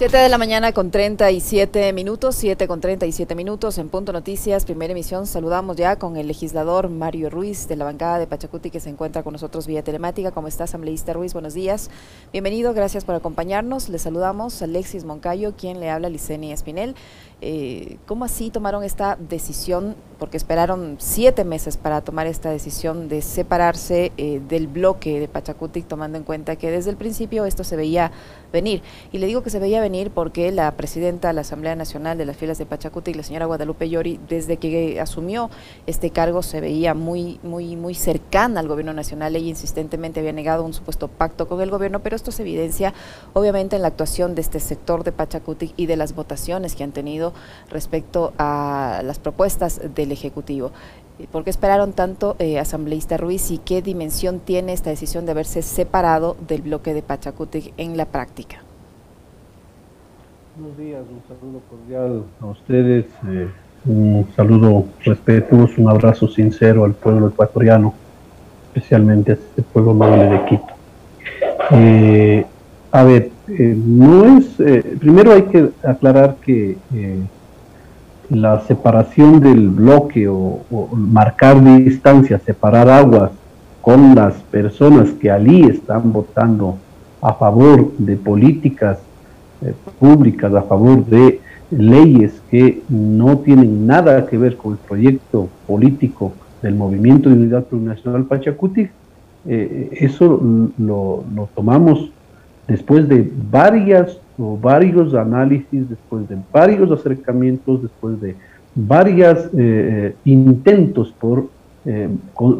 7 de la mañana con 37 minutos, 7 con 37 minutos en Punto Noticias, primera emisión. Saludamos ya con el legislador Mario Ruiz de la bancada de Pachacuti que se encuentra con nosotros vía telemática. ¿Cómo está, asambleísta Ruiz? Buenos días. Bienvenido, gracias por acompañarnos. Le saludamos a Alexis Moncayo, quien le habla a Liceni Espinel. Eh, ¿Cómo así tomaron esta decisión? Porque esperaron siete meses para tomar esta decisión de separarse eh, del bloque de Pachacutic, tomando en cuenta que desde el principio esto se veía venir. Y le digo que se veía venir porque la presidenta de la Asamblea Nacional de las filas de Pachacutic, la señora Guadalupe Llori, desde que asumió este cargo se veía muy, muy, muy cercana al gobierno nacional. Ella insistentemente había negado un supuesto pacto con el gobierno, pero esto se evidencia obviamente en la actuación de este sector de Pachacutic y de las votaciones que han tenido respecto a las propuestas del Ejecutivo. ¿Por qué esperaron tanto, eh, asambleísta Ruiz, y qué dimensión tiene esta decisión de haberse separado del bloque de Pachacutic en la práctica? Buenos días, un saludo cordial a ustedes, eh, un saludo respetuoso, un abrazo sincero al pueblo ecuatoriano, especialmente a este pueblo noble de Quito. Eh, a ver, eh, no es, eh, primero hay que aclarar que eh, la separación del bloque o, marcar distancia, separar aguas con las personas que allí están votando a favor de políticas públicas, a favor de leyes que no tienen nada que ver con el proyecto político del Movimiento de Unidad Plurinacional Pachacuti, eso lo tomamos después de varias o varios análisis, después de varios acercamientos, después de varios eh, eh, intentos por eh,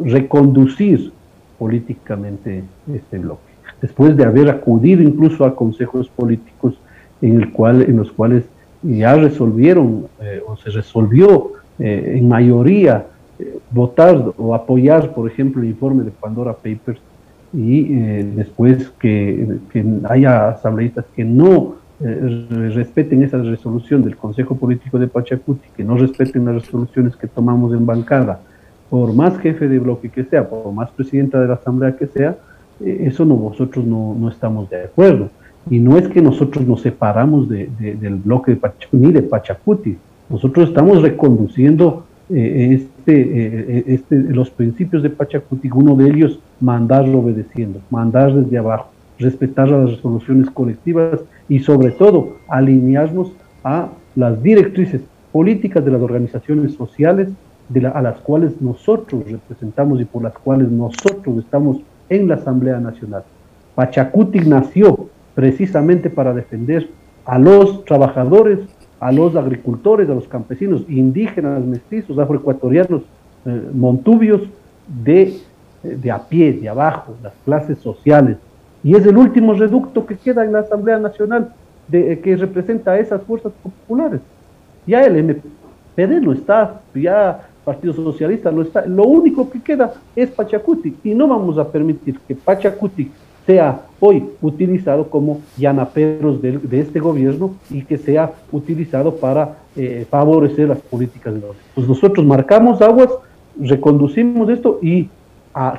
reconducir políticamente este bloque, después de haber acudido incluso a consejos políticos en, los cuales ya resolvieron o se resolvió en mayoría votar o apoyar, por ejemplo, el informe de Pandora Papers y eh, después que, haya asambleístas que no eh, respeten esa resolución del Consejo Político de Pachacuti, que no respeten las resoluciones que tomamos en bancada, por más jefe de bloque que sea, por más presidenta de la Asamblea que sea, eh, eso no, nosotros no, no, estamos de acuerdo. Y no es que nosotros nos separamos de, del bloque de Pachacuti, ni de Pachacuti, nosotros estamos reconduciendo este, este, los principios de Pachacuti, uno de ellos mandarlo obedeciendo, mandar desde abajo, respetar las resoluciones colectivas y sobre todo alinearnos a las directrices políticas de las organizaciones sociales a las cuales nosotros representamos y por las cuales nosotros estamos en la Asamblea Nacional. Pachacuti nació precisamente para defender a los trabajadores, a los agricultores, a los campesinos, indígenas, mestizos, afroecuatorianos, eh, montubios de de a pie, de abajo, las clases sociales. Y es el último reducto que queda en la Asamblea Nacional de, eh, que representa a esas fuerzas populares. Ya el MPD no está, ya Partido Socialista no está. Lo único que queda es Pachacuti y no vamos a permitir que Pachacuti sea hoy utilizado como llanaperos de, de este gobierno y que sea utilizado para eh, favorecer las políticas de los. Pues nosotros marcamos aguas, reconducimos esto y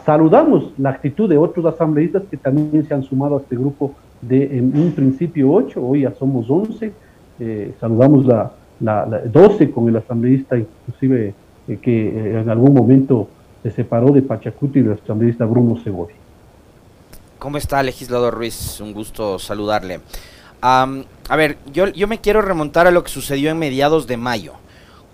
saludamos la actitud de otros asambleístas que también se han sumado a este grupo de en un principio 8, hoy ya somos 11, eh, saludamos la, la, 12 con el asambleísta inclusive eh, que en algún momento se separó de Pachacuti y el asambleísta Bruno Segovia. ¿Cómo está, legislador Ruiz? Un gusto saludarle. a ver, yo, yo me quiero remontar a lo que sucedió en mediados de mayo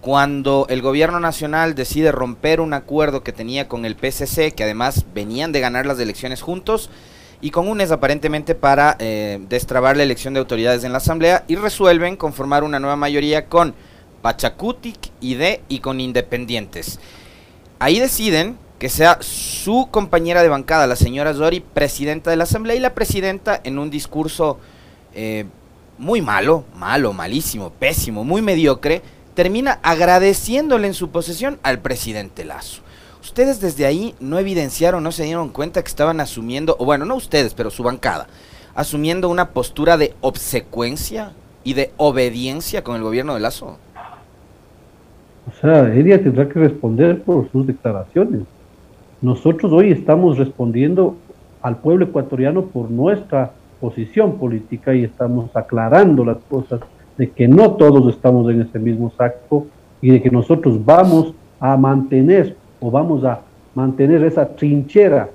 cuando el gobierno nacional decide romper un acuerdo que tenía con el PCC, que además venían de ganar las elecciones juntos, y con UNES aparentemente para eh, destrabar la elección de autoridades en la Asamblea, y resuelven conformar una nueva mayoría con Pachacutic, ID y con Independientes. Ahí deciden que sea su compañera de bancada, la señora Zori, presidenta de la Asamblea, y la presidenta en un discurso eh, muy malo, malo, malísimo, pésimo, muy mediocre, termina agradeciéndole en su posesión al presidente Lazo. Ustedes desde ahí no evidenciaron, no se dieron cuenta que estaban asumiendo, o bueno, no ustedes, pero su bancada, asumiendo una postura de obsecuencia y de obediencia con el gobierno de Lazo. O sea, ella tendrá que responder por sus declaraciones. Nosotros hoy estamos respondiendo al pueblo ecuatoriano por nuestra posición política y estamos aclarando las cosas de que no todos estamos en ese mismo saco y de que nosotros vamos a mantener o vamos a mantener esa trinchera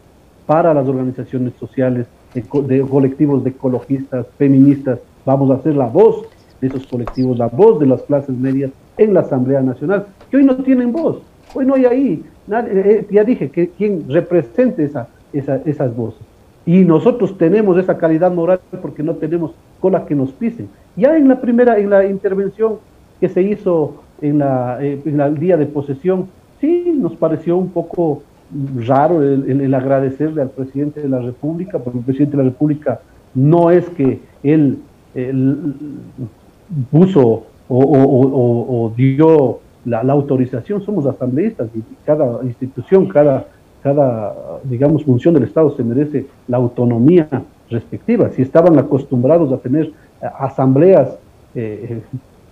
para las organizaciones sociales, de, colectivos de ecologistas, feministas, vamos a hacer la voz de esos colectivos, la voz de las clases medias en la Asamblea Nacional, que hoy no tienen voz, hoy no hay ahí, eh, eh, ya dije, que quien represente esa, esas voces. Y nosotros tenemos esa calidad moral porque no tenemos cola que nos pisen. Ya en la primera, en la intervención que se hizo en, la, eh, en día de posesión, sí nos pareció un poco raro el, agradecerle al presidente de la República, porque el presidente de la República no es que él, puso o, dio la, autorización, somos asambleístas y cada institución, cada, cada, digamos, función del Estado se merece la autonomía respectiva. Si estaban acostumbrados a tener eh, asambleas eh,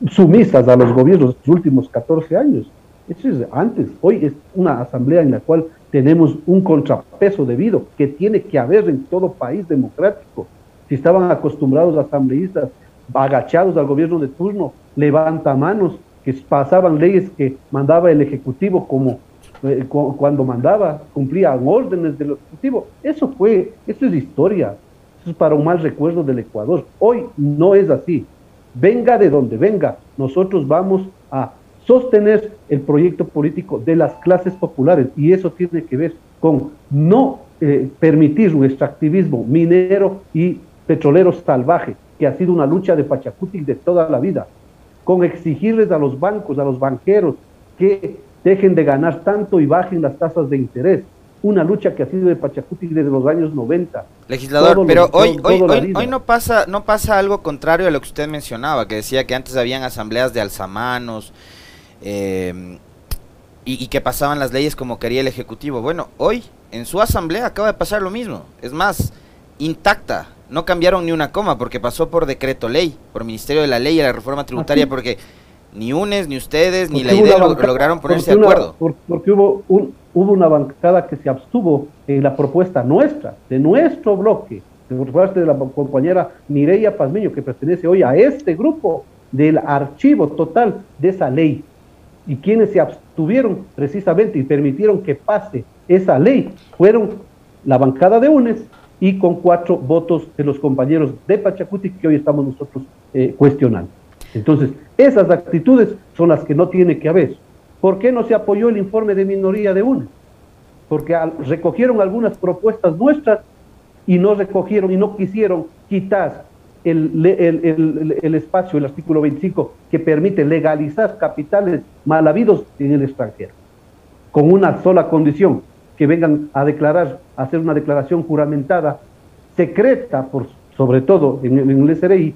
sumisas a los gobiernos los últimos 14 años, eso es antes. Hoy es una asamblea en la cual tenemos un contrapeso debido que tiene que haber en todo país democrático. Si estaban acostumbrados asambleístas agachados al gobierno de turno, levanta manos, pasaban leyes que mandaba el Ejecutivo como eh, cuando mandaba, cumplían órdenes del Ejecutivo. Eso fue, eso es historia, eso es para un mal recuerdo del Ecuador. Hoy no es así. Venga de donde venga, nosotros vamos a sostener el proyecto político de las clases populares y eso tiene que ver con no eh, permitir un extractivismo minero y petrolero salvaje, que ha sido una lucha de Pachacuti de toda la vida, con exigirles a los bancos, a los banqueros, que dejen de ganar tanto y bajen las tasas de interés. Una lucha que ha sido de Pachacuti desde los años 90. Legislador, pero hoy, hoy, hoy, hoy, no pasa no pasa algo contrario a lo que usted mencionaba, que decía que antes habían asambleas de alzamanos, eh, y, que pasaban las leyes como quería el Ejecutivo. Bueno, hoy en su asamblea acaba de pasar lo mismo. Es más, intacta. No cambiaron ni una coma porque pasó por decreto ley, por Ministerio de la Ley y la reforma tributaria, porque ni UNES, ni ustedes, ni la idea lograron ponerse de acuerdo. porque hubo, un, hubo una bancada que se abstuvo en la propuesta nuestra, de nuestro bloque, por parte de la compañera Mireya Pazmiño, que pertenece hoy a este grupo del archivo total de esa ley y quienes se abstuvieron precisamente y permitieron que pase esa ley fueron la bancada de UNES y con cuatro votos de los compañeros de Pachacuti que hoy estamos nosotros eh, cuestionando. Entonces, esas actitudes son las que no tiene que haber. ¿Por qué no se apoyó el informe de minoría de UNES? Porque recogieron algunas propuestas nuestras y no recogieron y no quisieron quitar el, el, espacio, el artículo 25, que permite legalizar capitales mal habidos en el extranjero, con una sola condición, que vengan a declarar, a hacer una declaración juramentada, secreta, sobre todo en, el SRI,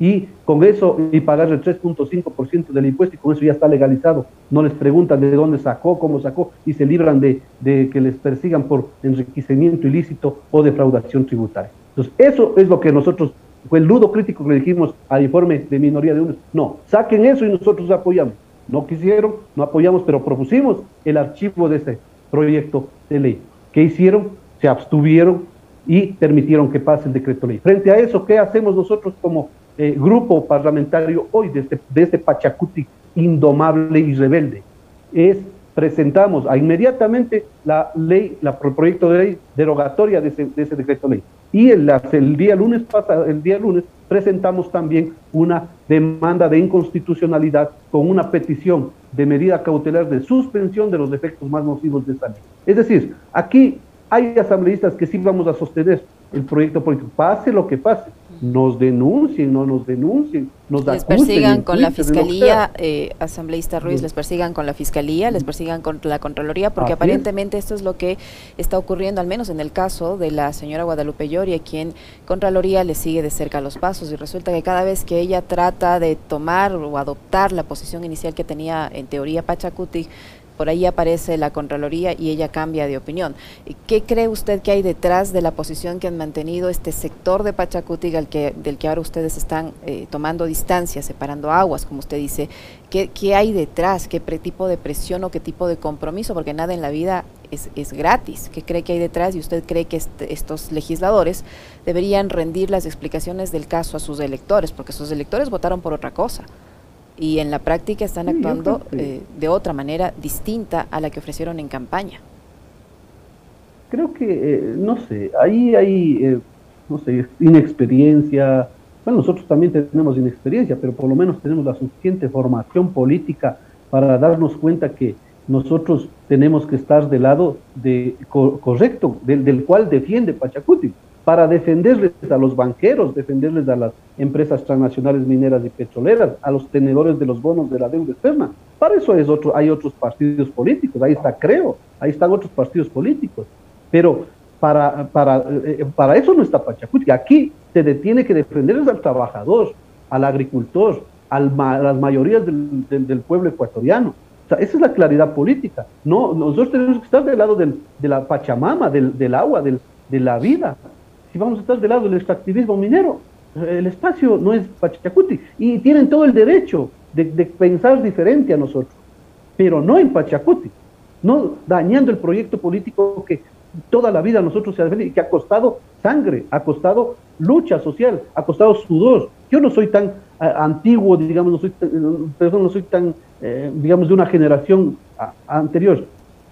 y con eso y pagar el 3.5% del impuesto y con eso ya está legalizado. No les preguntan de dónde sacó, cómo sacó y se libran de, que les persigan por enriquecimiento ilícito o defraudación tributaria. Entonces, eso es lo que nosotros fue el ludo crítico que le dijimos al informe de minoría de unos. No, saquen eso y nosotros apoyamos. No quisieron, no apoyamos, pero propusimos el archivo de ese proyecto de ley. ¿Qué hicieron? Se abstuvieron y permitieron que pase el decreto ley. Frente a eso, ¿qué hacemos nosotros como eh, grupo parlamentario hoy de este, de este Pachacuti indomable y rebelde? Es presentamos inmediatamente la ley, la, el proyecto de ley derogatoria de ese, de ese decreto ley. Y el, el, día lunes pasado, el día lunes presentamos también una demanda de inconstitucionalidad con una petición de medida cautelar de suspensión de los efectos más nocivos de esta ley. Es decir, aquí hay asambleístas que sí vamos a sostener el proyecto político, pase lo que pase, nos denuncien, no nos denuncien, nos Les persigan con la fiscalía, eh, asambleísta Ruiz, les persigan con la fiscalía, les persigan con la Contraloría, porque aparentemente esto es lo que está ocurriendo, al menos en el caso de la señora Guadalupe Lloria, quien Contraloría le sigue de cerca los pasos y resulta que cada vez que ella trata de tomar o adoptar la posición inicial que tenía en teoría Pachacuti, por ahí aparece la Contraloría y ella cambia de opinión. ¿Qué cree usted que hay detrás de la posición que han mantenido este sector de Pachacuti del que, del que ahora ustedes están eh, tomando distancia, separando aguas, como usted dice? ¿Qué, hay detrás? ¿Qué tipo de presión o qué tipo de compromiso? Porque nada en la vida es, es gratis. ¿Qué cree que hay detrás? Y usted cree que estos legisladores deberían rendir las explicaciones del caso a sus electores, porque sus electores votaron por otra cosa y en la práctica están actuando eh, de otra manera distinta a la que ofrecieron en campaña. Creo que, eh, no sé, ahí hay, eh, no sé, inexperiencia. Bueno, nosotros también tenemos inexperiencia, pero por lo menos tenemos la suficiente formación política para darnos cuenta que nosotros tenemos que estar del lado de, correcto, del, del cual defiende Pachacuti para defenderles a los banqueros, defenderles a las empresas transnacionales mineras y petroleras, a los tenedores de los bonos de la deuda externa. Para eso es otro, hay otros partidos políticos, ahí está Creo, ahí están otros partidos políticos. Pero para, para, eh, para eso no está Pachacuti. Aquí se tiene que defenderles al trabajador, al agricultor, a las mayorías del, pueblo ecuatoriano. O sea, esa es la claridad política. No, nosotros tenemos que estar del lado de la Pachamama, del, del agua, del, de la vida si vamos a estar del lado del extractivismo minero, el espacio no es Pachacuti y tienen todo el derecho de, pensar diferente a nosotros, pero no en Pachacuti, no dañando el proyecto político que toda la vida nosotros se ha y que ha costado sangre, ha costado lucha social, ha costado sudor. Yo no soy tan eh, antiguo, digamos, no soy, no soy tan, eh, digamos, de una generación anterior,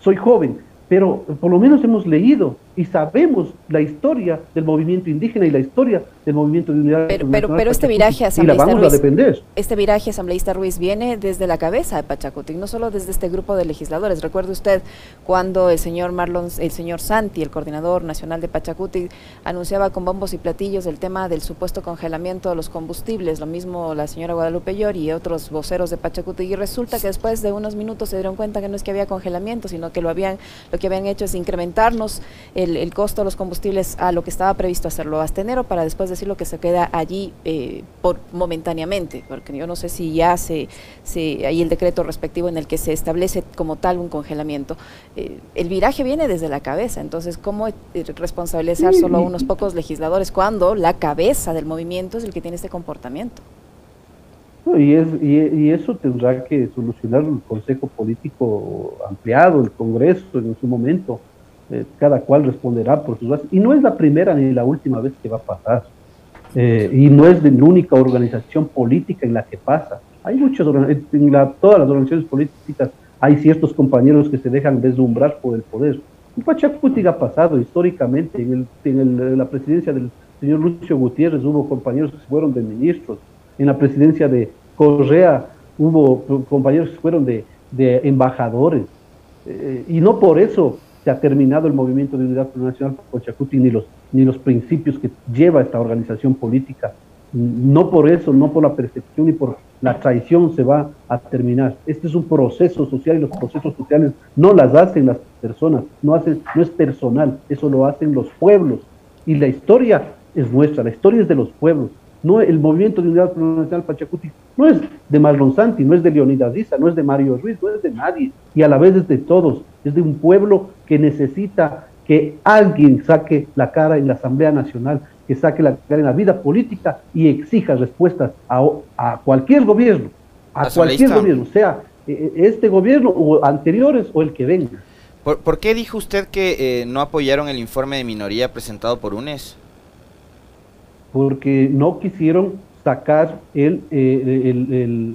soy joven, pero por lo menos hemos leído y sabemos la historia del movimiento indígena y la historia del movimiento de unidad. Pero, pero, pero este viraje asambleísta Ruiz, este viraje asambleísta Ruiz viene desde la cabeza de Pachacuti, no solo desde este grupo de legisladores. Recuerde usted cuando el señor Marlon, el señor Santi, el coordinador nacional de Pachacuti, anunciaba con bombos y platillos el tema del supuesto congelamiento de los combustibles, lo mismo la señora Guadalupe Llori y otros voceros de Pachacuti, y resulta que después de unos minutos se dieron cuenta que no es que había congelamiento, sino que lo habían, lo que habían hecho es incrementarnos el, costo de los combustibles a lo que estaba previsto hacerlo hasta enero para después decirlo que se queda allí eh, por momentáneamente, porque yo no sé si ya se, se, hay el decreto respectivo en el que se establece como tal un congelamiento. Eh, el viraje viene desde la cabeza, entonces ¿cómo eh, responsabilizar solo a unos pocos legisladores cuando la cabeza del movimiento es el que tiene este comportamiento? y, es, y, eso tendrá que solucionar el Consejo Político ampliado, el Congreso en su momento. Eh, cada cual responderá por sus bases. Y no es la primera ni la última vez que va a pasar. Eh, y no es la única organización política en la que pasa. Hay muchas, en todas las organizaciones políticas hay ciertos compañeros que se dejan deslumbrar por el poder. En Pachacuti ha pasado históricamente, en, la presidencia del señor Lucio Gutiérrez hubo compañeros que fueron de ministros, en la presidencia de Correa hubo compañeros que fueron de, de embajadores, eh, y no por eso se ha terminado el movimiento de unidad nacional Pachacuti ni los, ni los principios que lleva esta organización política. No por eso, no por la percepción y por la traición se va a terminar. Este es un proceso social y los procesos sociales no las hacen las personas, no, hacen, no es personal, eso lo hacen los pueblos. Y la historia es nuestra, la historia es de los pueblos. No, el movimiento de unidad nacional Pachacuti no es de Marlon Santi, no es de Leonidas Diza, no es de Mario Ruiz, no es de nadie, y a la vez es de todos, es de un pueblo que necesita que alguien saque la cara en la Asamblea Nacional, que saque la cara en la vida política y exija respuestas a, cualquier gobierno, a cualquier gobierno, sea eh, este gobierno o anteriores o el que venga. ¿Por, qué dijo usted que eh, no apoyaron el informe de minoría presentado por UNES? porque no quisieron sacar el, eh,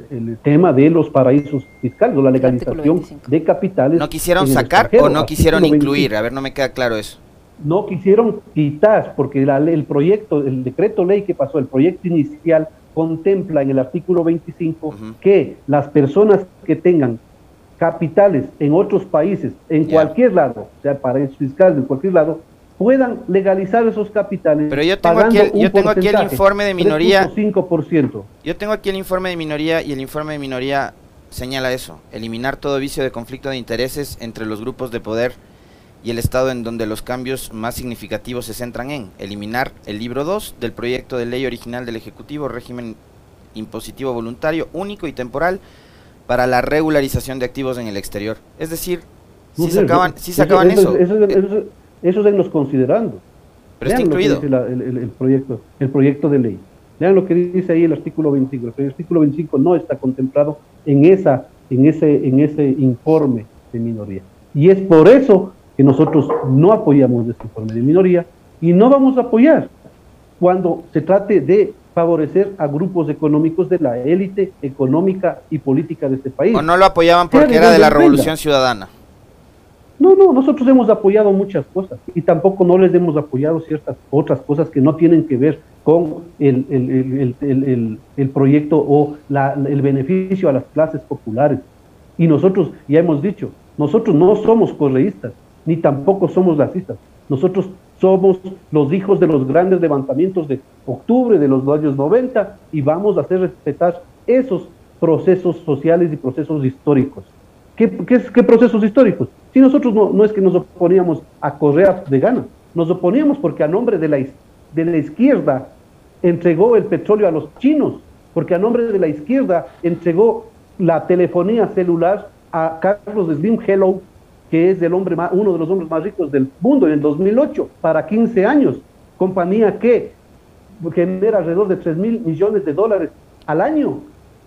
el, tema de los paraísos fiscales o la legalización de capitales. ¿No quisieron sacar o no quisieron incluir? A ver, no me queda claro eso. No quisieron quitar, porque el proyecto, el decreto ley que pasó, el proyecto inicial, contempla en el artículo 25 que las personas que tengan capitales en otros países, en cualquier lado, o sea, paraísos fiscales en cualquier lado, puedan legalizar esos capitales. Pero yo tengo, aquí el, yo tengo aquí el informe de minoría. 5%. Yo tengo aquí el informe de minoría y el informe de minoría señala eso, eliminar todo vicio de conflicto de intereses entre los grupos de poder y el Estado en donde los cambios más significativos se centran en eliminar el libro 2 del proyecto de ley original del Ejecutivo, régimen impositivo voluntario, único y temporal, para la regularización de activos en el exterior. Es decir, si sacaban, si sacaban eso. Eso, eso, eso, es los considerando. Pero está incluido. el, proyecto, el proyecto de ley. Vean lo que dice ahí el artículo 25. El artículo 25 no está contemplado en, esa, en, ese, en ese informe de minoría. Y es por eso que nosotros no apoyamos este informe de minoría y no vamos a apoyar cuando se trate de favorecer a grupos económicos de la élite económica y política de este país. ¿O no lo apoyaban porque era de la revolución ciudadana? No, no, nosotros hemos apoyado muchas cosas y tampoco no les hemos apoyado ciertas otras cosas que no tienen que ver con el, el, proyecto o el beneficio a las clases populares. Y nosotros, ya hemos dicho, nosotros no somos correístas, ni tampoco somos racistas. Nosotros somos los hijos de los grandes levantamientos de octubre de los años 90 y vamos a hacer respetar esos procesos sociales y procesos históricos. ¿Qué, qué procesos históricos? Si nosotros no, es que nos oponíamos a Correa de gana, nos oponíamos porque a nombre de la, de la izquierda entregó el petróleo a los chinos, porque a nombre de la izquierda entregó la telefonía celular a Carlos Slim Hello, que es el hombre más, uno de los hombres más ricos del mundo en el 2008, para 15 años, compañía que genera alrededor de 3 mil millones de dólares al año.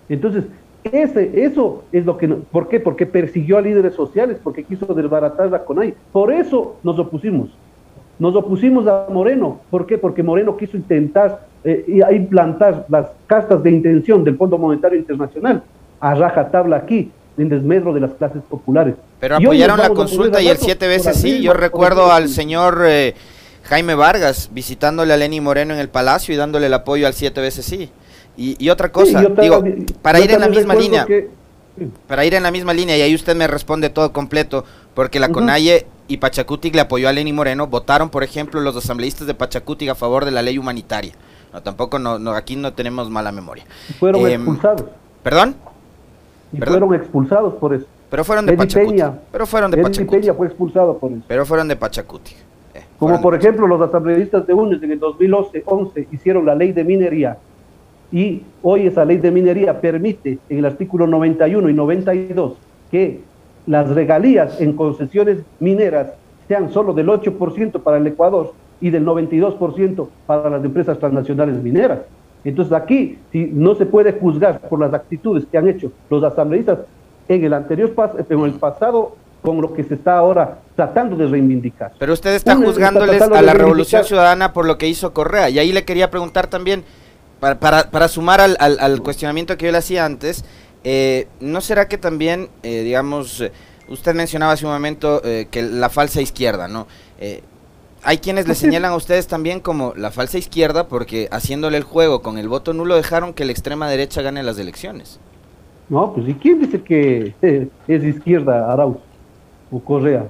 Entonces, ese, eso es lo que... ¿Por qué? Porque persiguió a líderes sociales, porque quiso desbaratar la CONAI. Por eso nos opusimos. Nos opusimos a Moreno. ¿Por qué? Porque Moreno quiso intentar eh, implantar las castas de intención del Fondo Monetario Internacional a raja tabla aquí, en desmedro de las clases populares. Pero apoyaron la consulta y el siete veces sí. Yo recuerdo al señor eh, Jaime Vargas visitándole a Lenny Moreno en el Palacio y dándole el apoyo al siete veces sí. Y, otra cosa, digo, para ir en la misma línea, para ir en la misma línea, y ahí usted me responde todo completo, porque la CONAIE y Pachacutic le apoyó a Lenny Moreno, votaron, por ejemplo, los asambleístas de Pachacutic a favor de la ley humanitaria. No, tampoco, no, no aquí no tenemos mala memoria. Fueron em, expulsados. ¿Perdón? Y fueron expulsados por eso. Pero fueron de Pachacuti. pero fueron de Pachacuti. fue expulsado por eso. Pero fueron de Pachacuti. Eh, Como por ejemplo los asambleístas de UNES en el 2011 hicieron la ley de minería y hoy esa ley de minería permite en el artículo 91 y 92 que las regalías en concesiones mineras sean solo del 8% para el Ecuador y del 92% para las empresas transnacionales mineras. Entonces aquí, si no se puede juzgar por las actitudes que han hecho los asambleístas en el anterior en el pasado con lo que se está ahora tratando de reivindicar. Pero usted está juzgándoles a la Revolución Ciudadana por lo que hizo Correa. Y ahí le quería preguntar también, para, para, sumar al, al, cuestionamiento que yo le hacía antes, eh, ¿no será que también, eh, digamos, usted mencionaba hace un momento eh, que la falsa izquierda, ¿no? hay quienes le señalan a ustedes también como la falsa izquierda porque haciéndole el juego con el voto nulo dejaron que la extrema derecha gane las elecciones. No, pues ¿y quién dice que es izquierda Arauz o Correa?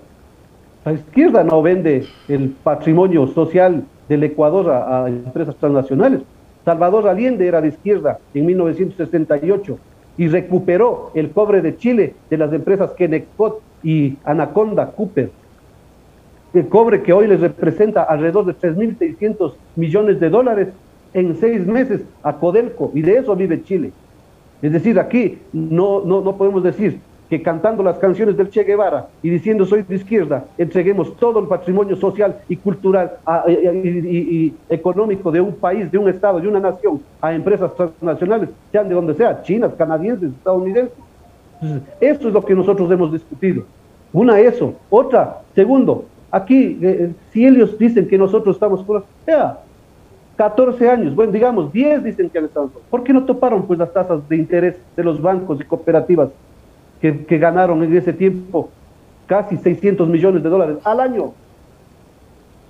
La izquierda no vende el patrimonio social del Ecuador a, empresas transnacionales. Salvador Allende era de izquierda en 1968 y recuperó el cobre de Chile de las empresas Kenecot y Anaconda Cooper el cobre que hoy les representa alrededor de 3.600 millones de dólares en seis meses a Codelco, y de eso vive Chile. Es decir, aquí no, no, no podemos decir que cantando las canciones del Che Guevara y diciendo soy de izquierda, entreguemos todo el patrimonio social y cultural y, económico de un país, de un Estado, de una nación, a empresas transnacionales, sean de donde sea, chinas, canadienses, estadounidenses. eso es lo que nosotros hemos discutido. Una, eso. Otra, segundo, Aquí, eh, eh, si ellos dicen que nosotros estamos por... Ya, 14 años, bueno, digamos, 10 dicen que han estado. ¿Por qué no toparon pues las tasas de interés de los bancos y cooperativas que, ganaron en ese tiempo casi 600 millones de dólares al año?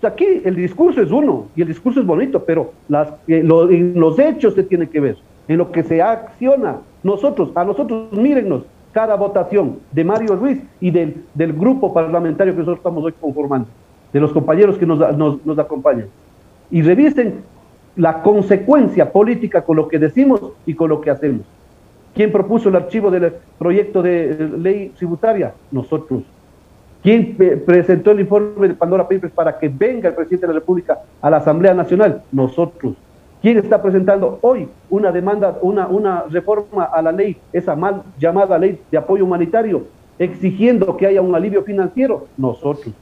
Aquí el discurso es uno y el discurso es bonito, pero las, eh, en los hechos se tiene que ver, en lo que se acciona. Nosotros, a nosotros, mírennos, cada votación de Mario Ruiz y del, grupo parlamentario que nosotros estamos hoy conformando, de los compañeros que nos, nos, acompañan. Y revisen la consecuencia política con lo que decimos y con lo que hacemos. ¿Quién propuso el archivo del proyecto de ley tributaria? Nosotros. ¿Quién presentó el informe de Pandora Papers para que venga el presidente de la República a la Asamblea Nacional? Nosotros. ¿Quién está presentando hoy una demanda, una, una reforma a la ley, esa mal llamada ley de apoyo humanitario, exigiendo que haya un alivio financiero? Nosotros.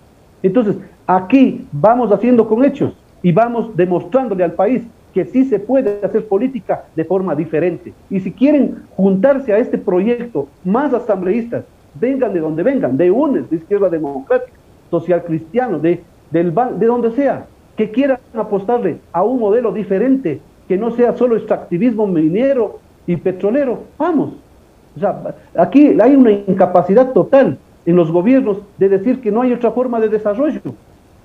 Entonces, aquí vamos haciendo con hechos y vamos demostrándole al país que sí se puede hacer política de forma diferente. Y si quieren juntarse a este proyecto, más asambleístas, vengan de donde vengan, de UNES, de Izquierda Democrática, Social Cristiano, de, del, de donde sea, que quieran apostarle a un modelo diferente, que no sea solo extractivismo minero y petrolero, vamos. Aquí hay una incapacidad total en los gobiernos de decir que no hay otra forma de desarrollo.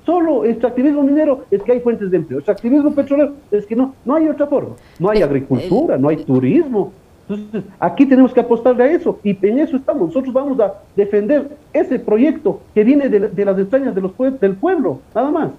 Solo extractivismo minero es que hay fuentes de empleo. Extractivismo petrolero es que no, no hay otra forma. No hay agricultura, no hay turismo. Entonces, aquí tenemos que apostarle a eso y en eso estamos. Nosotros vamos a defender ese proyecto que viene de, las extrañas de los, del pueblo, nada más.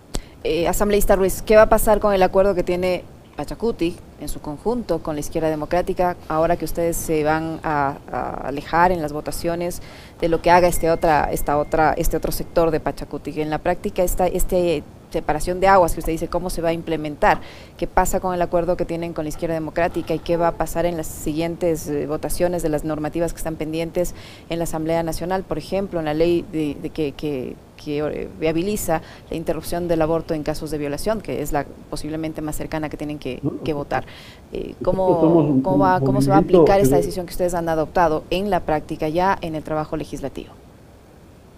Eh, asambleísta Ruiz, ¿qué va a pasar con el acuerdo que tiene Pachacuti en su conjunto con la izquierda democrática ahora que ustedes se van a, alejar en las votaciones de lo que haga este otra esta otra este otro sector de Pachacuti en la práctica esta este separación de aguas que usted dice cómo se va a implementar qué pasa con el acuerdo que tienen con la izquierda democrática y qué va a pasar en las siguientes eh, votaciones de las normativas que están pendientes en la Asamblea Nacional por ejemplo en la ley de, que, que que eh, viabiliza la interrupción del aborto en casos de violación, que es la posiblemente más cercana que tienen que, votar. Eh, ¿cómo, cómo, va, ¿Cómo se va a aplicar esta decisión que ustedes han adoptado en la práctica ya en el trabajo legislativo?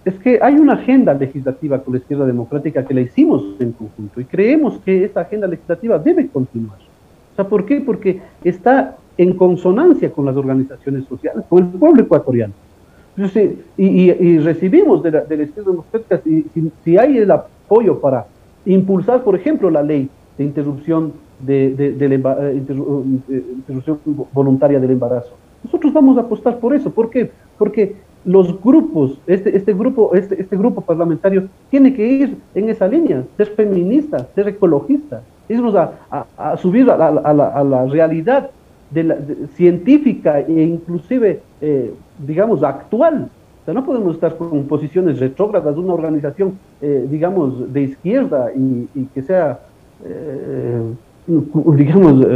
Es que hay una agenda legislativa con la izquierda democrática que la hicimos en conjunto y creemos que esa agenda legislativa debe continuar. O sea, ¿por qué? Porque está en consonancia con las organizaciones sociales, con el pueblo ecuatoriano y, recibimos de la, de la si, si, hay el apoyo para impulsar, por ejemplo, la ley de interrupción, de, de, eh, eh, interrupción voluntaria del embarazo. Nosotros vamos a apostar por eso. ¿Por qué? Porque los grupos, este, este, grupo, este, este grupo parlamentario tiene que ir en esa línea, ser feminista, ser ecologista, irnos a, a, subir a la, a la realidad de la, científica e inclusive, eh, digamos, actual. O sea, no podemos estar con posiciones retrógradas de una organización, eh, digamos, de izquierda y, que sea, eh, digamos,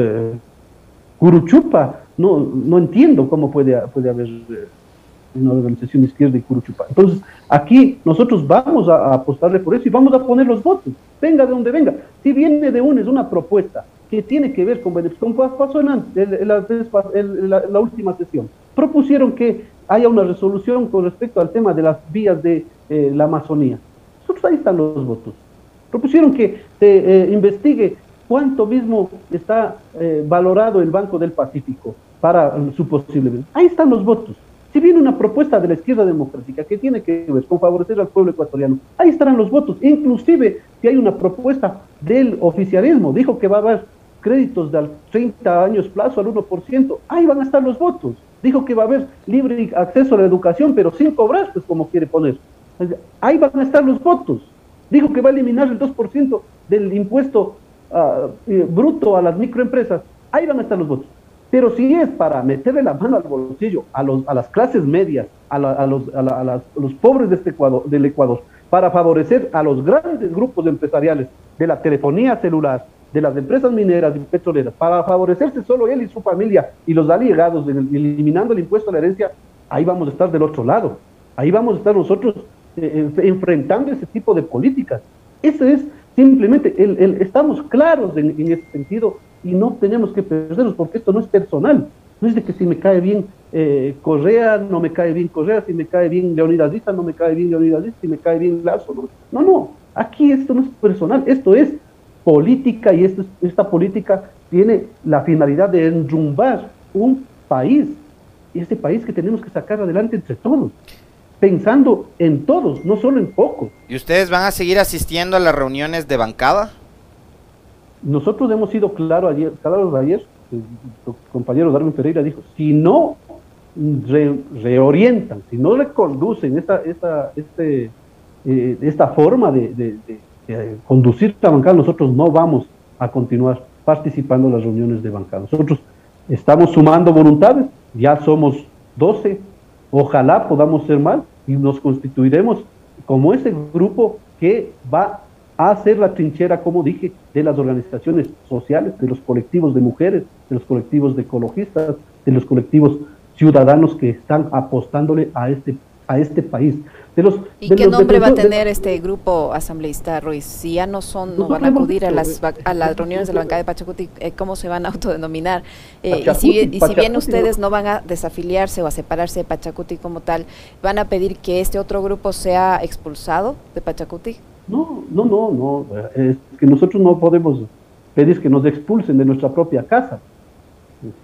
curuchupa. No, no entiendo cómo puede, puede haber una organización izquierda y curuchupa. Entonces, aquí nosotros vamos a, apostarle por eso y vamos a poner los votos, venga de donde venga. Si viene de UNES una propuesta que tiene que ver con beneficios, como pasó en, la, última sesión. Propusieron que haya una resolución con respecto al tema de las vías de eh, la Amazonía. Nosotros ahí están los votos. Propusieron que se eh, investigue cuánto mismo está eh, valorado el Banco del Pacífico para su posible. Ahí están los votos. Si viene una propuesta de la izquierda democrática que tiene que ver con favorecer al pueblo ecuatoriano, ahí estarán los votos. Inclusive si hay una propuesta del oficialismo, dijo que va a haber créditos de 30 años plazo al 1%, ahí van a estar los votos. Dijo que va a haber libre acceso a la educación, pero sin cobrar, pues como quiere poner. Ahí van a estar los votos. Dijo que va a eliminar el 2% del impuesto ah, eh, bruto a las microempresas. Ahí van a estar los votos. Pero si es para meterle la mano al bolsillo a, los, a las clases medias, a, los, los, pobres de este Ecuador, del Ecuador, para favorecer a los grandes grupos empresariales de la telefonía celular, de las empresas mineras y petroleras para favorecerse solo él y su familia y los aliados, eliminando el impuesto a la herencia, ahí vamos a estar del otro lado. Ahí vamos a estar nosotros eh, enfrentando ese tipo de políticas. Eso es simplemente, el, estamos claros en, ese sentido y no tenemos que perdernos porque esto no es personal. No es de que si me cae bien eh, Correa, no me cae bien Correa, si me cae bien Leonidas Díaz, no me cae bien Leonidas Díaz, si me cae bien Lazo. No, no, no, aquí esto no es personal, esto es política y esta política tiene la finalidad de enrumbar un país, y este país que tenemos que sacar adelante entre todos, pensando en todos, no solo en pocos. ¿Y ustedes van a seguir asistiendo a las reuniones de bancada? Nosotros hemos sido claros ayer, claros ayer, el compañero Darwin Pereira dijo, si no reorientan, si no reconducen esta, esta, este, eh, esta forma de conducir la bancada, nosotros no vamos a continuar participando en las reuniones de bancada. Nosotros estamos sumando voluntades, ya somos 12, ojalá podamos ser más y nos constituiremos como ese grupo que va a ser la trinchera, como dije, de las organizaciones sociales, de los colectivos de mujeres, de los colectivos de ecologistas, de los colectivos ciudadanos que están apostándole a este, a este país. De los, ¿Y qué nombre va a tener este grupo asambleísta, Ruiz? Si ya no son, no van a acudir a las, a las reuniones de la bancada de Pachacuti, eh, ¿cómo se van a autodenominar? Eh, y, si, y si bien ustedes no van a desafiliarse o a separarse de Pachacuti como tal, ¿van a pedir que este otro grupo sea expulsado de Pachacuti? No, no, no, no. Es que nosotros no podemos pedir que nos expulsen de nuestra propia casa.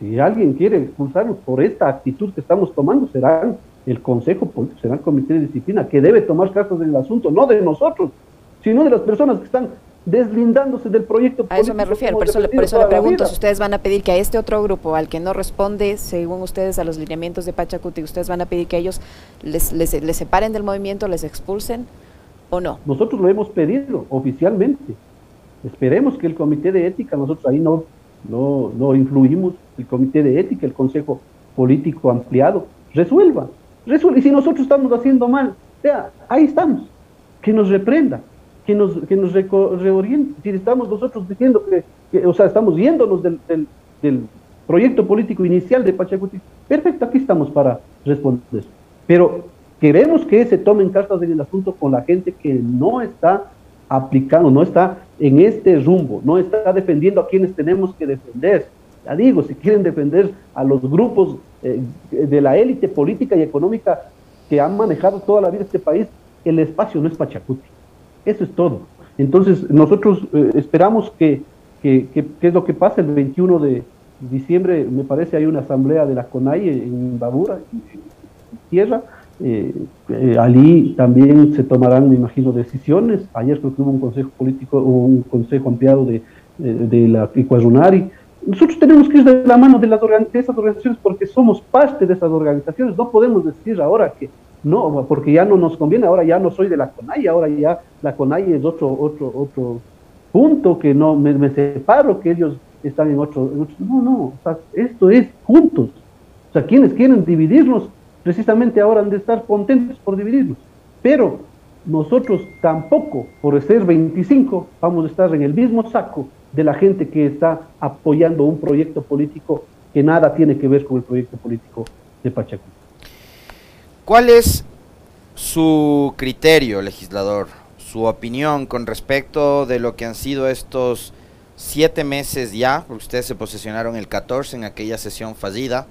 Si alguien quiere expulsarnos por esta actitud que estamos tomando, será el Consejo Político, será el Comité de Disciplina, que debe tomar cartas en el asunto, no de nosotros, sino de las personas que están deslindándose del proyecto político. A eso me refiero, por eso, le, pregunto si ustedes van a pedir que a este otro grupo, al que no responde, según ustedes, a los lineamientos de Pachacuti, ustedes van a pedir que ellos les, les, separen del movimiento, les expulsen o no. Nosotros lo hemos pedido oficialmente. Esperemos que el Comité de Ética, nosotros ahí no, no, no influimos, el Comité de Ética, el Consejo Político Ampliado, resuelva y si nosotros estamos haciendo mal, sea, ahí estamos. Que nos reprenda, que nos, que nos reoriente. Si estamos nosotros diciendo que, o sea, estamos yéndonos del, proyecto político inicial de Pachacuti, perfecto, aquí estamos para responder. Pero queremos que se tomen cartas en el asunto con la gente que no está aplicando, no está en este rumbo, no está defendiendo a quienes tenemos que defender. Ya digo, si quieren defender a los grupos eh, de la élite política y económica que han manejado toda la vida este país, el espacio no es Pachacuti. Eso es todo. Entonces, nosotros eh, esperamos que, que, es lo que pasa el 21 de diciembre, me parece, hay una asamblea de la CONAI en Babura, en tierra. Eh, allí también se tomarán, me imagino, decisiones. Ayer creo que hubo un consejo político, un consejo ampliado de, de, la Icuazunari, nosotros tenemos que ir de la mano de, las de esas organizaciones porque somos parte de esas organizaciones. No podemos decir ahora que no, porque ya no nos conviene, ahora ya no soy de la CONAI, ahora ya la CONAI es otro, otro, otro punto que no me, separo, que ellos están en otro, No, no, o sea, esto es juntos. O sea, quienes quieren dividirnos, precisamente ahora han de estar contentos por dividirnos. Pero nosotros tampoco, por ser 25, vamos a estar en el mismo saco de la gente que está apoyando un proyecto político que nada tiene que ver con el proyecto político de Pachacuti. ¿Cuál es su criterio, legislador, su opinión con respecto de lo que han sido estos siete meses ya, porque ustedes se posesionaron el 14 en aquella sesión fallida,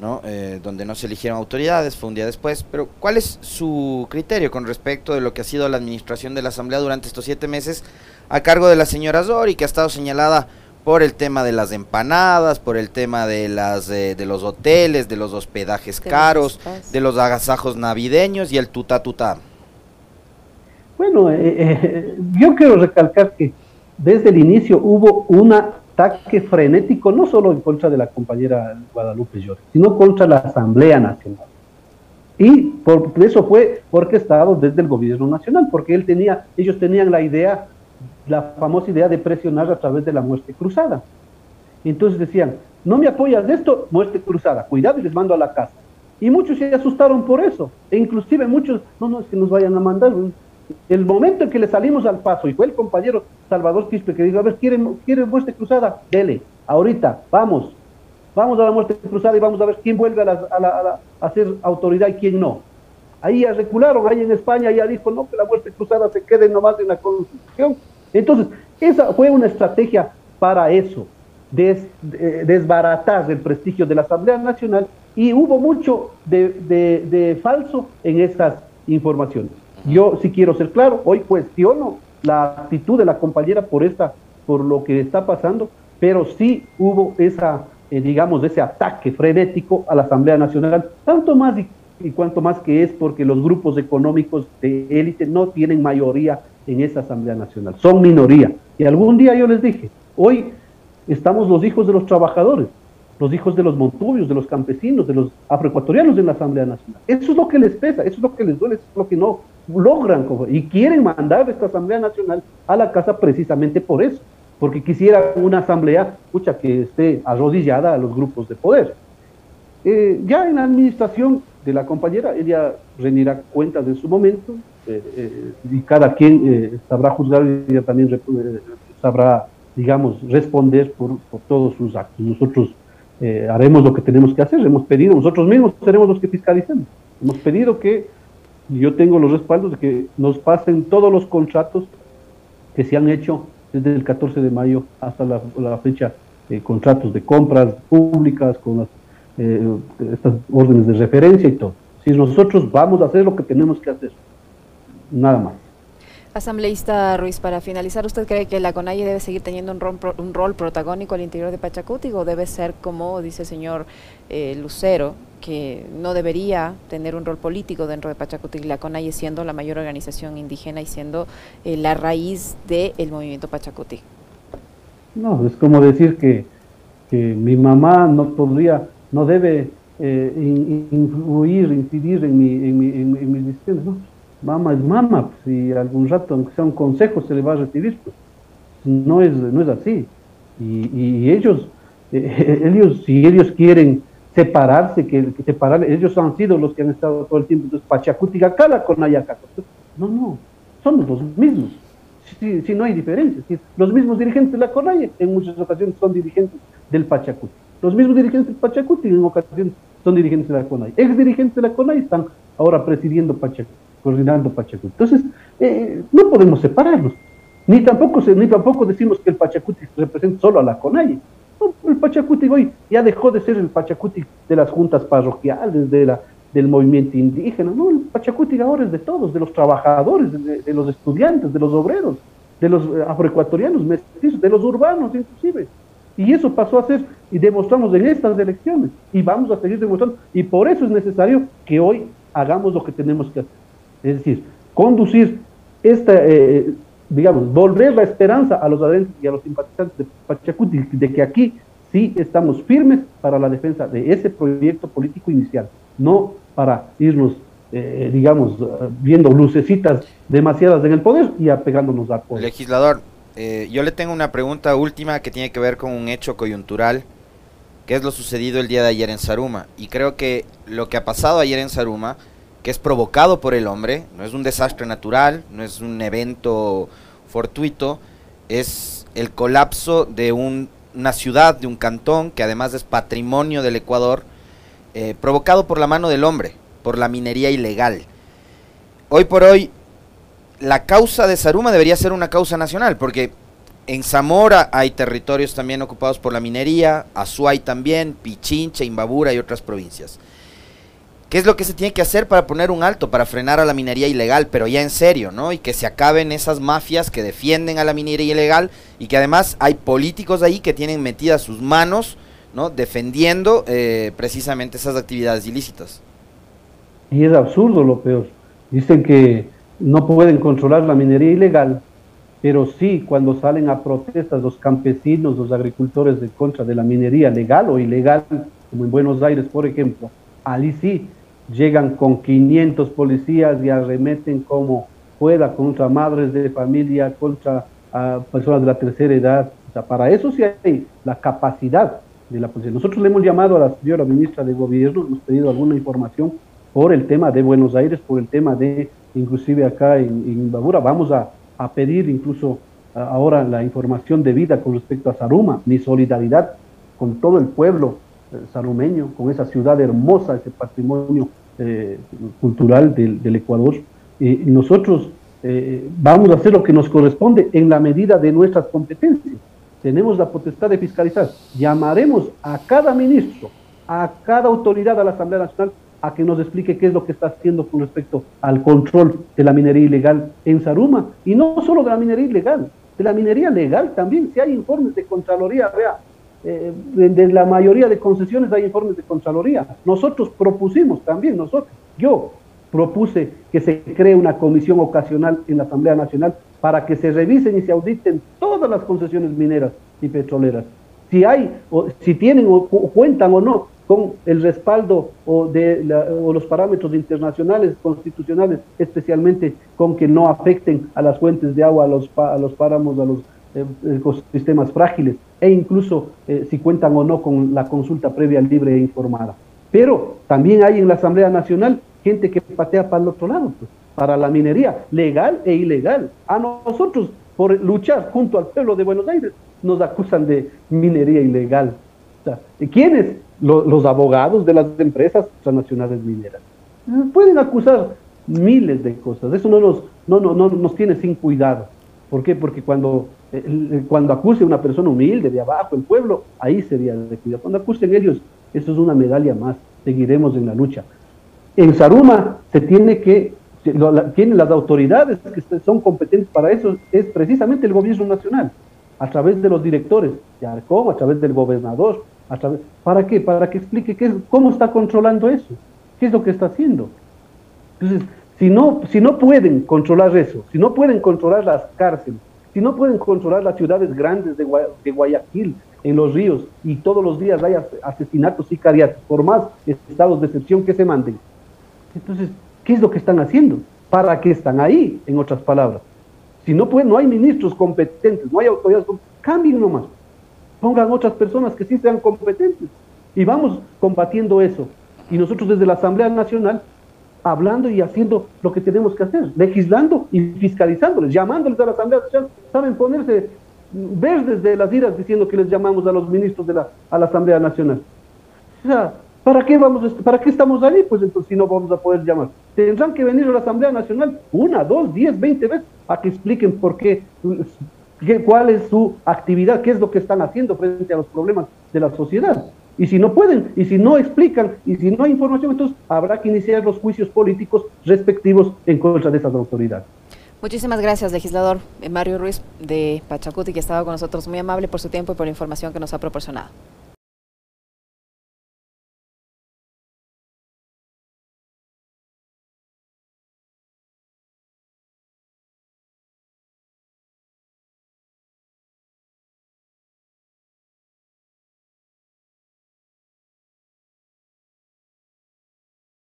¿no? Eh, donde no se eligieron autoridades, fue un día después, pero ¿cuál es su criterio con respecto de lo que ha sido la administración de la Asamblea durante estos siete meses a cargo de la señora Zori, que ha estado señalada por el tema de las empanadas, por el tema de las eh, de los hoteles, de los hospedajes caros, de los agasajos navideños y el tuta tuta. Bueno, eh, yo quiero recalcar que desde el inicio hubo una ataque frenético no solo en contra de la compañera Guadalupe Llores, sino contra la Asamblea Nacional. Y por eso fue porque estaba desde el gobierno nacional, porque él tenía, ellos tenían la idea, la famosa idea de presionar a través de la muerte cruzada. Entonces decían, no me apoyas de esto, muerte cruzada, cuidado y les mando a la casa. Y muchos se asustaron por eso, e inclusive muchos, no, no, es que nos vayan a mandar, el momento en que le salimos al paso y fue el compañero Salvador Quispe que dijo, a ver, ¿quieren, ¿quieren muerte cruzada? Dele, ahorita, vamos, vamos a la muerte cruzada y vamos a ver quién vuelve a, a, a, ser autoridad y quién no. Ahí ya recularon, ahí en España ya dijo, no, que la muerte cruzada se quede nomás en la Constitución. Entonces, esa fue una estrategia para eso, desbaratar el prestigio de la Asamblea Nacional y hubo mucho de, de falso en esas informaciones. Yo sí quiero ser claro, hoy cuestiono la actitud de la compañera por esta, por lo que está pasando, pero sí hubo esa, eh, digamos, ese ataque frenético a la Asamblea Nacional, tanto más y, y, cuanto más que es porque los grupos económicos de élite no tienen mayoría en esa Asamblea Nacional, son minoría. Y algún día yo les dije, hoy estamos los hijos de los trabajadores, los hijos de los montubios, de los campesinos, de los afroecuatorianos en la Asamblea Nacional. Eso es lo que les pesa, eso es lo que les duele, eso es lo que no logran y quieren mandar esta Asamblea Nacional a la casa precisamente por eso, porque quisiera una Asamblea mucha que esté arrodillada a los grupos de poder. Eh, ya en la administración de la compañera, ella rendirá cuentas en su momento, y cada quien sabrá juzgar y también sabrá, digamos, responder por, por todos sus actos. Nosotros haremos lo que tenemos que hacer, hemos pedido, nosotros mismos seremos los que fiscalicemos. Hemos pedido que yo tengo los respaldos de que nos pasen todos los contratos que se han hecho desde el 14 de mayo hasta la, fecha, eh, contratos de compras públicas con las, eh, estas órdenes de referencia y todo. Si nosotros vamos a hacer lo que tenemos que hacer, nada más. Asambleísta Ruiz, para finalizar, ¿usted cree que la CONAIE debe seguir teniendo un rol, protagónico al interior de Pachacuti o debe ser, como dice el señor eh, Lucero, que no debería tener un rol político dentro de Pachacuti, la CONAIE siendo la mayor organización indígena y siendo eh, la raíz del movimiento Pachacuti? No, es como decir que, mi mamá no podría, no debe eh, influir, incidir en, mi, en, mi, en, mis decisiones, ¿no? Mamá es mamá, si pues, algún rato, aunque sea un consejo, se le va a recibir, pues no es, no es así. Y, ellos, ellos, si ellos quieren separarse, que, que, ellos han sido los que han estado todo el tiempo, entonces Pachacuti Gacala con Ayacaco. No, no, somos los mismos. Si, no hay diferencia, los mismos dirigentes de la CONAIE en muchas ocasiones son dirigentes del Pachacuti. Los mismos dirigentes del Pachacuti en ocasiones son dirigentes de la CONAIE. Ex dirigentes de la CONAIE están ahora presidiendo Pachacuti coordinando Pachacuti. Entonces, eh, no podemos separarnos. Ni tampoco, ni tampoco decimos que el Pachacuti representa solo a la CONAIE. el Pachacuti hoy ya dejó de ser el Pachacuti de las juntas parroquiales, de la, del movimiento indígena. No, el Pachacuti ahora es de todos, de los trabajadores, de, los estudiantes, de los obreros, de los eh, afroecuatorianos, de los urbanos inclusive. Y eso pasó a ser, y demostramos en estas elecciones, y vamos a seguir demostrando. Y por eso es necesario que hoy hagamos lo que tenemos que hacer es decir, conducir esta, eh, digamos, volver la esperanza a los adentros y a los simpatizantes de Pachacuti de que aquí sí estamos firmes para la defensa de ese proyecto político inicial, no para irnos, eh, digamos, viendo lucecitas demasiadas en el poder y apegándonos a poder. Legislador, eh, yo le tengo una pregunta última que tiene que ver con un hecho coyuntural, que es lo sucedido el día de ayer en Saruma. Y creo que lo que ha pasado ayer en Saruma que es provocado por el hombre, no es un desastre natural, no es un evento fortuito, es el colapso de una ciudad, de un cantón, que además es patrimonio del Ecuador, eh, provocado por la mano del hombre, por la minería ilegal. Hoy por hoy, la causa de Saruma debería ser una causa nacional, porque en Zamora hay territorios también ocupados por la minería, Azuay también, Pichincha, Imbabura y otras provincias. ¿Qué es lo que se tiene que hacer para poner un alto, para frenar a la minería ilegal, pero ya en serio, ¿no? Y que se acaben esas mafias que defienden a la minería ilegal y que además hay políticos ahí que tienen metidas sus manos, ¿no? Defendiendo eh, precisamente esas actividades ilícitas. Y es absurdo lo peor. Dicen que no pueden controlar la minería ilegal, pero sí cuando salen a protestas los campesinos, los agricultores de contra de la minería legal o ilegal, como en Buenos Aires, por ejemplo, allí sí llegan con 500 policías y arremeten como pueda contra madres de familia, contra ah, personas de la tercera edad. O sea, para eso sí hay la capacidad de la policía. Nosotros le hemos llamado a la señora ministra de Gobierno, hemos pedido alguna información por el tema de Buenos Aires, por el tema de, inclusive acá en, en vamos a, pedir incluso ahora la información debida con respecto a Saruma, mi solidaridad con todo el pueblo eh, sarumeño, con esa ciudad hermosa, ese patrimonio eh, cultural del, Ecuador. y nosotros eh, vamos a hacer lo que nos corresponde en la medida de nuestras competencias. Tenemos la potestad de fiscalizar. Llamaremos a cada ministro, a cada autoridad de la Asamblea Nacional a que nos explique qué es lo que está haciendo con respecto al control de la minería ilegal en Saruma. Y no solo de la minería ilegal, de la minería legal también. Si hay informes de Contraloría, vea, eh, de la mayoría de concesiones hay informes de Contraloría. Nosotros propusimos también, nosotros, yo propuse que se cree una comisión ocasional en la Asamblea Nacional para que se revisen y se auditen todas las concesiones mineras y petroleras. Si hay, o si tienen o, cuentan o no con el respaldo o de los parámetros internacionales, constitucionales, especialmente con que no afecten a las fuentes de agua, a los, a los páramos, a los eh, ecosistemas frágiles e incluso eh, si cuentan o no con la consulta previa libre e informada. Pero también hay en la Asamblea Nacional gente que patea para el otro lado. Pues. para la minería, legal e ilegal. A nosotros, por luchar junto al pueblo de Buenos Aires, nos acusan de minería ilegal. ¿Quiénes? Los, abogados de las empresas transnacionales mineras. Pueden acusar miles de cosas. Eso no nos, no, no, no nos tiene sin cuidado. ¿Por qué? Porque cuando, cuando acuse una persona humilde de abajo, el pueblo, ahí sería de cuidado. Cuando acusen ellos, eso es una medalla más. Seguiremos en la lucha. En Saruma se tiene que, tienen las autoridades que son competentes para eso, es precisamente el gobierno nacional, a través de los directores de ARCOM, a través del gobernador, a través, ¿para qué? Para que explique qué, cómo está controlando eso, qué es lo que está haciendo. Entonces, si no, si no pueden controlar eso, si no pueden controlar las cárceles, si no pueden controlar las ciudades grandes de, Guayaquil, en los ríos, y todos los días hay asesinatos y cariatos, por más estados de excepción que se manden. Entonces, ¿qué es lo que están haciendo? ¿Para qué están ahí, en otras palabras? Si no pueden, no hay ministros competentes, no hay autoridades competentes, cambien nomás. Pongan otras personas que sí sean competentes. Y vamos combatiendo eso. Y nosotros desde la Asamblea Nacional hablando y haciendo lo que tenemos que hacer, legislando y fiscalizándoles, llamándoles a la Asamblea Nacional, saben ponerse verdes de las iras diciendo que les llamamos a los ministros de la, a la Asamblea Nacional. O sea, ¿para qué, vamos, ¿para qué estamos ahí? Pues entonces si no vamos a poder llamar. Tendrán que venir a la Asamblea Nacional una, dos, diez, veinte veces a que expliquen por qué, cuál es su actividad, qué es lo que están haciendo frente a los problemas de la sociedad. Y si no pueden, y si no explican, y si no hay información, entonces habrá que iniciar los juicios políticos respectivos en contra de esas autoridades. Muchísimas gracias, legislador Mario Ruiz de Pachacuti, que estaba con nosotros. Muy amable por su tiempo y por la información que nos ha proporcionado.